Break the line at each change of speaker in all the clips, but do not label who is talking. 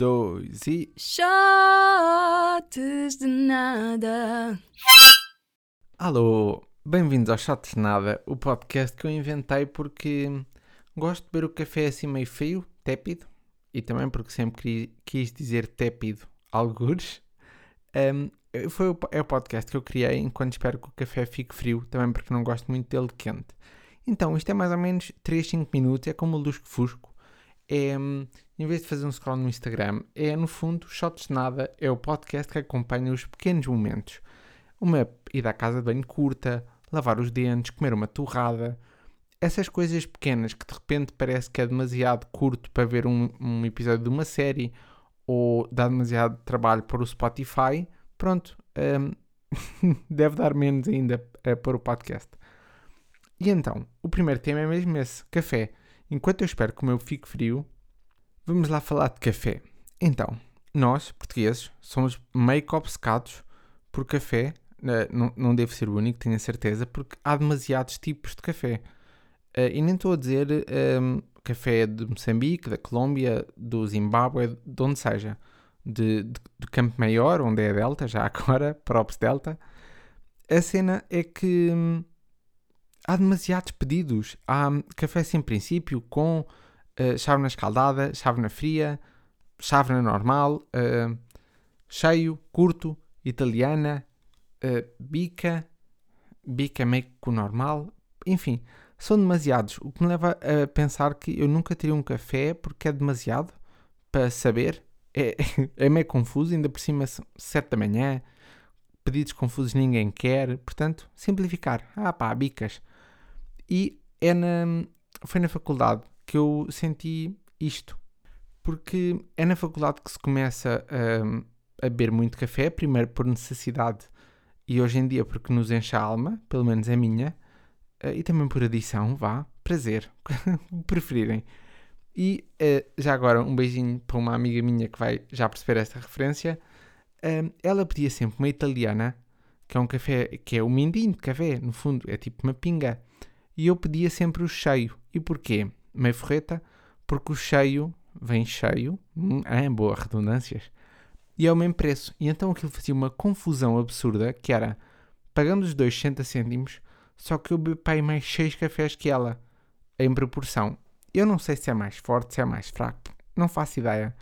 dois e.
Shots de nada.
Alô, bem-vindos ao Shots de Nada, o podcast que eu inventei porque gosto de beber o café assim meio frio, tépido, e também porque sempre quis, dizer tépido algures. Um, foi o, é o podcast que eu criei enquanto espero que o café fique frio, também porque não gosto muito dele quente. Então, isto é mais ou menos 3, 5 minutos, é como o Lusco Fusco. É, em vez de fazer um scroll no Instagram, é no fundo, Shots de Nada, é o podcast que acompanha os pequenos momentos. Uma ida à casa de banho curta, lavar os dentes, comer uma torrada. Essas coisas pequenas que de repente parece que é demasiado curto para ver um, um episódio de uma série ou dá demasiado trabalho para o Spotify, pronto, um, deve dar menos ainda para o podcast. E então, o primeiro tema é mesmo esse: café. Enquanto eu espero que o meu fique frio, vamos lá falar de café. Então, nós, portugueses, somos meio que obcecados por café. Uh, não, não devo ser o único, tenho a certeza, porque há demasiados tipos de café. Uh, e nem estou a dizer um, café de Moçambique, da Colômbia, do Zimbábue, de onde seja. De, de, de Campo Maior, onde é a Delta, já agora, props Delta. A cena é que hum, há demasiados pedidos. Há café sem princípio com uh, chávena escaldada, chávena fria, chávena normal, uh, cheio, curto, italiana, uh, bica, bica meio com normal, enfim, são demasiados. O que me leva a pensar que eu nunca teria um café porque é demasiado para saber. É, é meio confuso, ainda por cima, 7 da manhã, pedidos confusos ninguém quer. Portanto, simplificar. Ah pá, bicas. E é na, foi na faculdade que eu senti isto. Porque é na faculdade que se começa a, a beber muito café, primeiro por necessidade e hoje em dia porque nos enche a alma, pelo menos a minha, eh, e também por adição, vá, prazer, preferirem. E uh, já agora um beijinho para uma amiga minha que vai já perceber esta referência. Uh, ela pedia sempre uma italiana, que é um café, que é o mindinho de café, no fundo, é tipo uma pinga e eu pedia sempre o cheio. E porquê? Meio forreta? Porque o cheio vem cheio, hum, é boa redundâncias, e é o mesmo preço. E então aquilo fazia uma confusão absurda, que era, pagando os dois 60 cêntimos, só que eu bebi mais 6 cafés que ela, em proporção. Eu não sei se é mais forte, se é mais fraco, não faço ideia.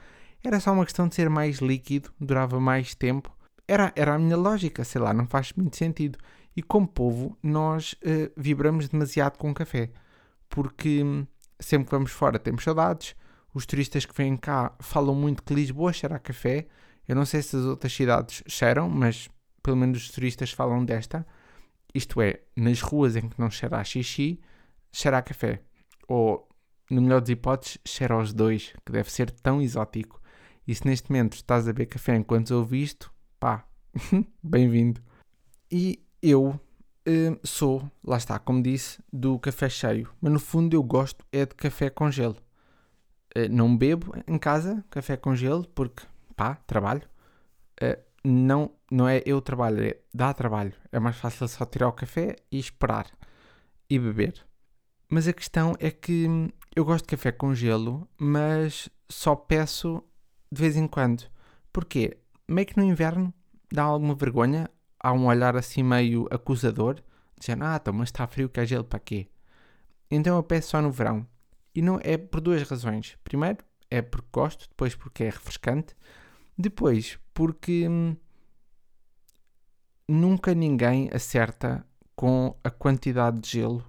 Era só uma questão de ser mais líquido, durava mais tempo. Era, era a minha lógica, sei lá, não faz muito sentido. E como povo, nós uh, vibramos demasiado com o café, porque hum, sempre que vamos fora temos saudades. Os turistas que vêm cá falam muito que Lisboa cheira café. Eu não sei se as outras cidades cheiram, mas pelo menos os turistas falam desta. Isto é, nas ruas em que não cheira a xixi, cheira a café. Ou, no melhor das hipóteses, cheira aos dois, que deve ser tão exótico. E se neste momento estás a beber café enquanto ouvi isto, pá, bem-vindo. E eu uh, sou, lá está, como disse, do café cheio, mas no fundo eu gosto é de café com gelo. Uh, não bebo em casa café com gelo porque, pá, trabalho. Uh, não, não é eu trabalho, é dá trabalho. É mais fácil só tirar o café e esperar e beber. Mas a questão é que eu gosto de café com gelo, mas só peço de vez em quando. Porquê? Meio que no inverno dá alguma vergonha há um olhar assim meio acusador, dizendo, ah, então, mas está frio, quer gelo para quê? Então eu peço só no verão. E não é por duas razões. Primeiro, é porque gosto, depois porque é refrescante, depois porque hum, nunca ninguém acerta com a quantidade de gelo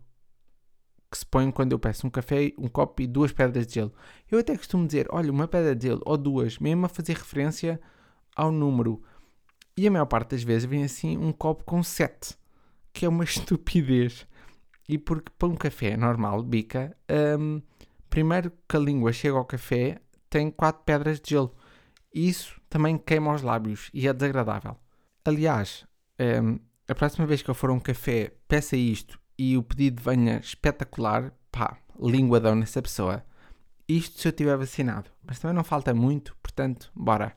que se põe quando eu peço um café, um copo e duas pedras de gelo. Eu até costumo dizer, olha, uma pedra de gelo ou duas, mesmo a fazer referência ao número. E a maior parte das vezes vem assim um copo com 7, que é uma estupidez. E porque para um café normal, bica, um, primeiro que a língua chega ao café, tem 4 pedras de gelo. Isso também queima os lábios e é desagradável. Aliás, um, a próxima vez que eu for a um café, peça isto e o pedido venha espetacular, pá, linguadão nessa pessoa. Isto se eu estiver vacinado. Mas também não falta muito, portanto, bora.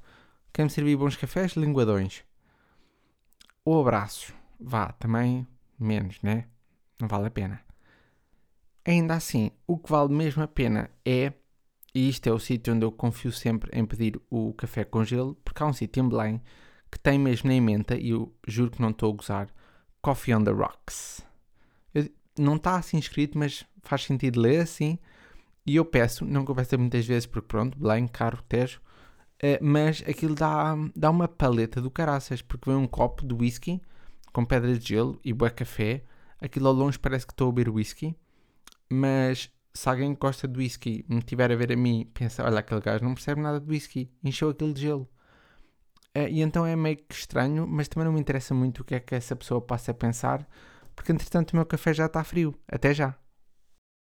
Quer me servir bons cafés? Linguadões. O abraço, vá, também menos, né? Não vale a pena. Ainda assim, o que vale mesmo a pena é E isto é o sítio onde eu confio sempre em pedir o café com gelo, porque há um sítio em Belém que tem mesmo na emenda, e eu juro que não estou a gozar, Coffee on the Rocks. Eu, não está assim escrito, mas faz sentido ler assim. E eu peço, não conversa muitas vezes, porque pronto, Belém, caro, Tejo, mas aquilo dá, dá uma paleta do caraças, porque vem um copo de whisky com pedras de gelo e boa café. Aquilo ao longe parece que estou a beber whisky, mas se alguém gosta de whisky me tiver a ver a mim, pensa: olha, aquele gajo não percebe nada de whisky, encheu aquilo de gelo. Uh, e então é meio que estranho, mas também não me interessa muito o que é que essa pessoa possa pensar, porque entretanto o meu café já está frio. Até já.